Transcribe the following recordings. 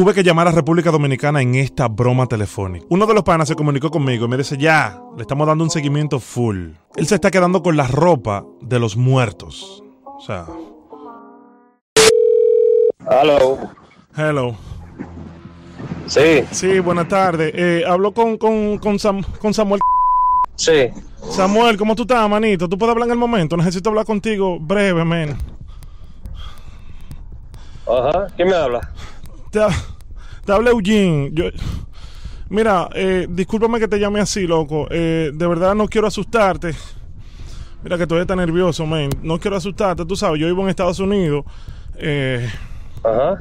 Tuve que llamar a República Dominicana en esta broma telefónica. Uno de los panas se comunicó conmigo y me dice, ya, le estamos dando un seguimiento full. Él se está quedando con la ropa de los muertos. O sea... Hello. Hello. Sí, Sí, buenas tardes. Eh, hablo con, con, con, Sam- con Samuel. sí. Samuel, ¿cómo tú estás, manito? ¿Tú puedes hablar en el momento? Necesito hablar contigo brevemente. Ajá. ¿Quién me habla? Te, te habla Eugene. Yo, mira, eh, discúlpame que te llame así, loco. Eh, de verdad no quiero asustarte. Mira que todavía está nervioso, man. No quiero asustarte. Tú sabes, yo vivo en Estados Unidos. Eh, Ajá.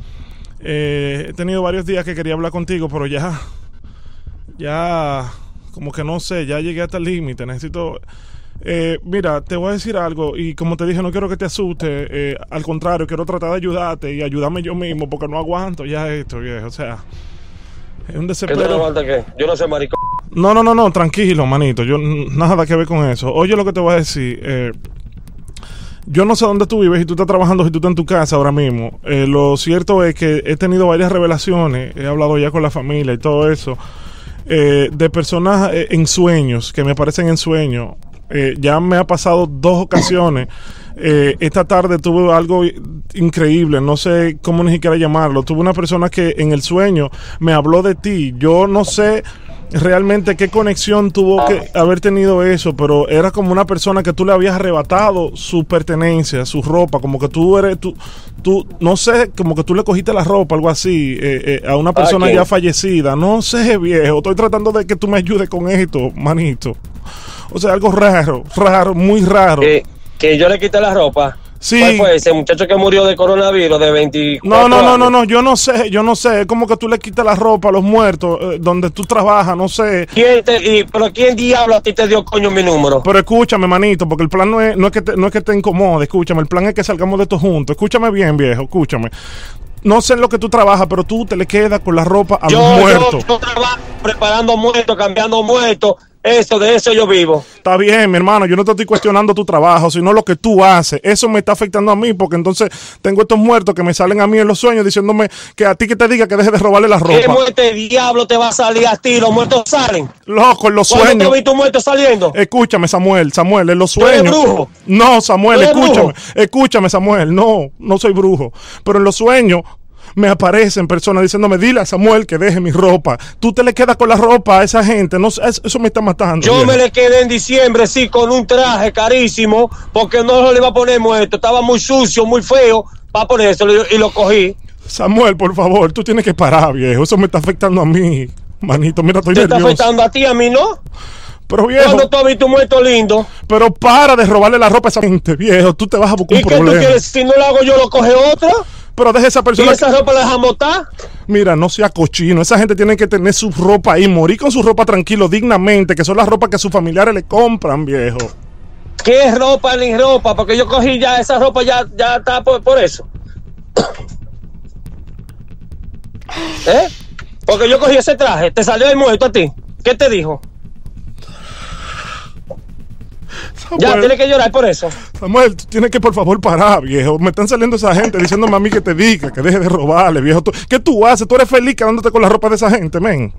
eh, he tenido varios días que quería hablar contigo, pero ya, ya, como que no sé, ya llegué hasta el límite. Necesito, eh, mira, te voy a decir algo y como te dije, no quiero que te asuste. eh, al contrario, quiero tratar de ayudarte y ayudarme yo mismo porque no aguanto ya esto, viejo. O sea, es un ¿Qué te desespero. levanta qué? Yo no soy maricón. No, no, no, no, tranquilo, manito. Yo nada que ver con eso. Oye, lo que te voy a decir. eh, yo no sé dónde tú vives, si tú estás trabajando, si tú estás en tu casa ahora mismo. Eh, lo cierto es que he tenido varias revelaciones, he hablado ya con la familia y todo eso, eh, de personas en sueños, que me aparecen en sueños. Eh, ya me ha pasado dos ocasiones. Eh, esta tarde tuve algo increíble, no sé cómo ni siquiera llamarlo. Tuve una persona que en el sueño me habló de ti. Yo no sé realmente qué conexión tuvo que haber tenido eso, pero era como una persona que tú le habías arrebatado su pertenencia, su ropa, como que tú eres, tú, tú no sé, como que tú le cogiste la ropa, algo así, eh, eh, a una persona quién? ya fallecida. No sé, viejo, estoy tratando de que tú me ayudes con esto, manito. O sea, algo raro, raro, muy raro. Que, que yo le quité la ropa. Sí. ¿Cuál fue ese muchacho que murió de coronavirus de 24 No, no, no, no, no, yo no sé, yo no sé, es como que tú le quitas la ropa a los muertos, eh, donde tú trabajas, no sé. ¿Quién te, y, pero quién diablo a ti te dio coño mi número? Pero escúchame, manito, porque el plan no es, no es que te, no es que te incomode, escúchame, el plan es que salgamos de esto juntos. Escúchame bien, viejo, escúchame. No sé en lo que tú trabajas, pero tú te le quedas con la ropa a yo, los yo, muertos. yo trabajo preparando muertos, cambiando muertos. Eso, de eso yo vivo. Está bien, mi hermano, yo no te estoy cuestionando tu trabajo, sino lo que tú haces. Eso me está afectando a mí, porque entonces tengo estos muertos que me salen a mí en los sueños diciéndome que a ti que te diga que deje de robarle la ¿Qué ropa. muerte diablo te va a salir a ti? Los muertos salen. Loco, en los ¿Cuándo te sueños. vi tu muerto saliendo? Escúchame, Samuel, Samuel, en los ¿Tú eres sueños. brujo? No, Samuel, ¿Tú eres escúchame, brujo? escúchame, Samuel. No, no soy brujo. Pero en los sueños me aparecen personas diciéndome, dile a Samuel que deje mi ropa. Tú te le quedas con la ropa a esa gente. No, eso, me está matando. Yo viejo. me le quedé en diciembre, sí, con un traje carísimo, porque no le iba a poner muerto. Estaba muy sucio, muy feo, para ponérselo y lo cogí. Samuel, por favor, tú tienes que parar, viejo. Eso me está afectando a mí. Manito, mira, estoy Te está nervioso. afectando a ti, a mí no. Pero viejo, Cuando tú has visto un muerto lindo. pero para de robarle la ropa a esa gente, viejo. Tú te vas a buscar ¿Y un qué tú problema. quieres? Si no lo hago yo, lo coge otra. Pero deja esa ¿Y persona. esa ropa la dejamos estar? Mira, no sea cochino. Esa gente tiene que tener su ropa ahí, morir con su ropa tranquilo, dignamente, que son las ropas que sus familiares le compran, viejo. ¿Qué ropa ni ropa? Porque yo cogí ya esa ropa, ya, ya está por, por eso. ¿Eh? Porque yo cogí ese traje, te salió el muerto a ti. ¿Qué te dijo? Ya, Samuel, tienes que llorar por eso. Samuel, tú tienes que por favor parar, viejo. Me están saliendo esa gente diciéndome a mí que te diga, que deje de robarle, viejo. Tú- ¿Qué tú haces? Tú eres feliz quedándote con la ropa de esa gente, men.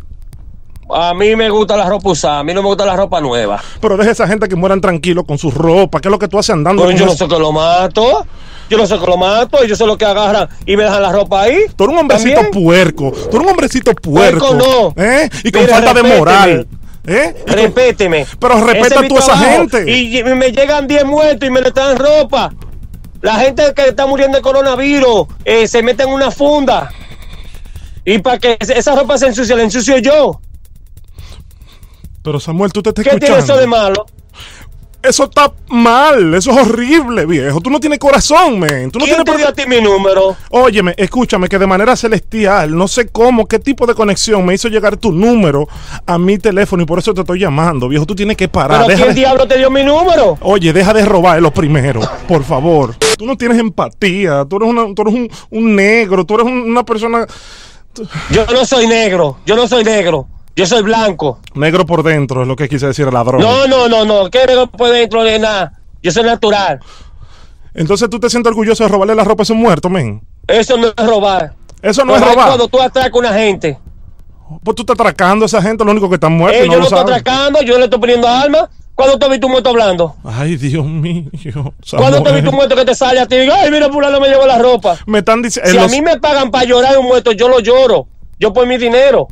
A mí me gusta la ropa usada, a mí no me gusta la ropa nueva. Pero deja esa gente que mueran tranquilos con su ropa. ¿Qué es lo que tú haces andando? Pero yo no sé que lo mato. Yo no sé que lo mato, yo sé lo que agarran y me dejan la ropa ahí. Tú eres un hombrecito ¿También? puerco. Tú eres un hombrecito puerco. Puerco no. ¿Eh? Y con falta de moral. ¿Eh? Respéteme. Pero respeta tú a esa gente. Y me llegan 10 muertos y me le traen ropa. La gente que está muriendo de coronavirus eh, se mete en una funda. Y para que esa ropa se ensucie, la ensucio yo. Pero Samuel, tú te estás ¿Qué tiene escuchando. eso de malo? Eso está mal, eso es horrible, viejo. Tú no tienes corazón, men. Tú no ¿Quién tienes te dio a ti mi número? Óyeme, escúchame, que de manera celestial, no sé cómo, qué tipo de conexión me hizo llegar tu número a mi teléfono y por eso te estoy llamando, viejo. Tú tienes que parar. ¿Pero quién de- diablo te dio mi número? Oye, deja de robar lo primero, por favor. Tú no tienes empatía, tú eres, una- tú eres un, un negro, tú eres un- una persona Yo no soy negro, yo no soy negro, yo soy blanco. negro por dentro, es lo que quise decir ladrón. No, no, no, no, ¿qué negro por dentro de nada? Yo soy natural. Entonces tú te sientes orgulloso de robarle la ropa a ese muerto, men. Eso no es robar. Eso no Pero es robar. Cuando tú atracas a una gente. Pues tú estás atracando a esa gente, lo único que están muertos Eh, no yo lo lo estoy atracando, yo le estoy poniendo armas. ¿Cuándo te visto un muerto hablando? Ay, Dios mío. ¿Cuándo te visto un muerto que te sale a ti ay, mira, fulano me llevó la ropa? Me están diciendo. Si a mí me pagan para llorar un muerto, yo lo lloro. Yo por mi dinero.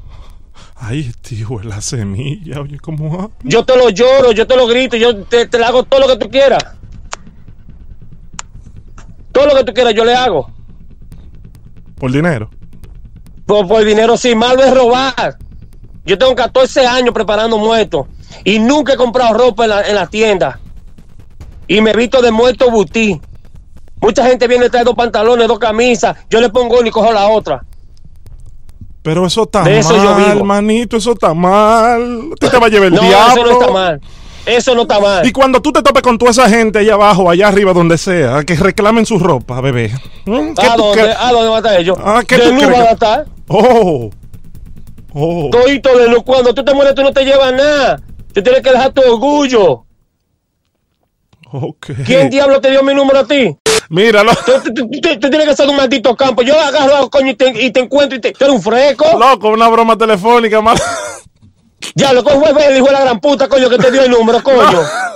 Ay, tío, la semilla. Oye, ¿cómo habla? Yo te lo lloro, yo te lo grito, yo te, te le hago todo lo que tú quieras. Todo lo que tú quieras, yo le hago. Por dinero. Por, por dinero, sí, malo es robar. Yo tengo 14 años preparando muertos y nunca he comprado ropa en la, en la tienda. Y me he visto de muerto butí. Mucha gente viene a traer dos pantalones, dos camisas. Yo le pongo una y cojo la otra. Pero eso está De eso yo mal, manito. Eso está mal. Tú te va a llevar el No, diablo. eso no está mal. Eso no está mal. Y cuando tú te topes con toda esa gente allá abajo, allá arriba, donde sea, que reclamen su ropa, bebé. ¿Mm? ¿Qué ¿A tú dónde? ¿A dónde van a estar ellos? Ah, ¿qué de tú luz van a estar. Oh. Oh. Todito de luz. Cuando tú te mueres, tú no te llevas nada. Tú tienes que dejar tu orgullo. Ok. ¿Quién diablo te dio mi número a ti? Míralo. Tú, tú- tú- tú- tú tienes que ser un maldito campo. Yo agarro a coño y te, y te encuentro y te. Tú eres un fresco. Loco, una broma telefónica, mal. Ya lo cojo el hijo de la gran puta, coño, que te dio el número, coño.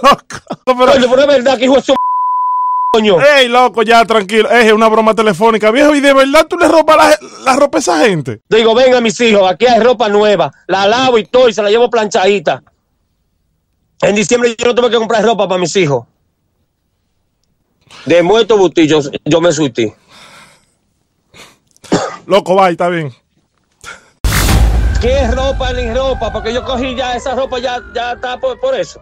Loco. Pero, Coño, pero es verdad que hijo de su coño. Ey, loco, ya tranquilo. Es una broma telefónica, viejo. ¿Y de verdad tú le ropas la, la ropa a esa gente? Digo, venga, mis hijos, aquí hay ropa nueva. La lavo y todo y se la llevo planchadita. En diciembre yo no tuve que comprar ropa para mis hijos. De muerto butí, yo, me surtí. Loco, va, está bien. ¿Qué ropa ni ropa? Porque yo cogí ya esa ropa, ya, ya está por, por eso.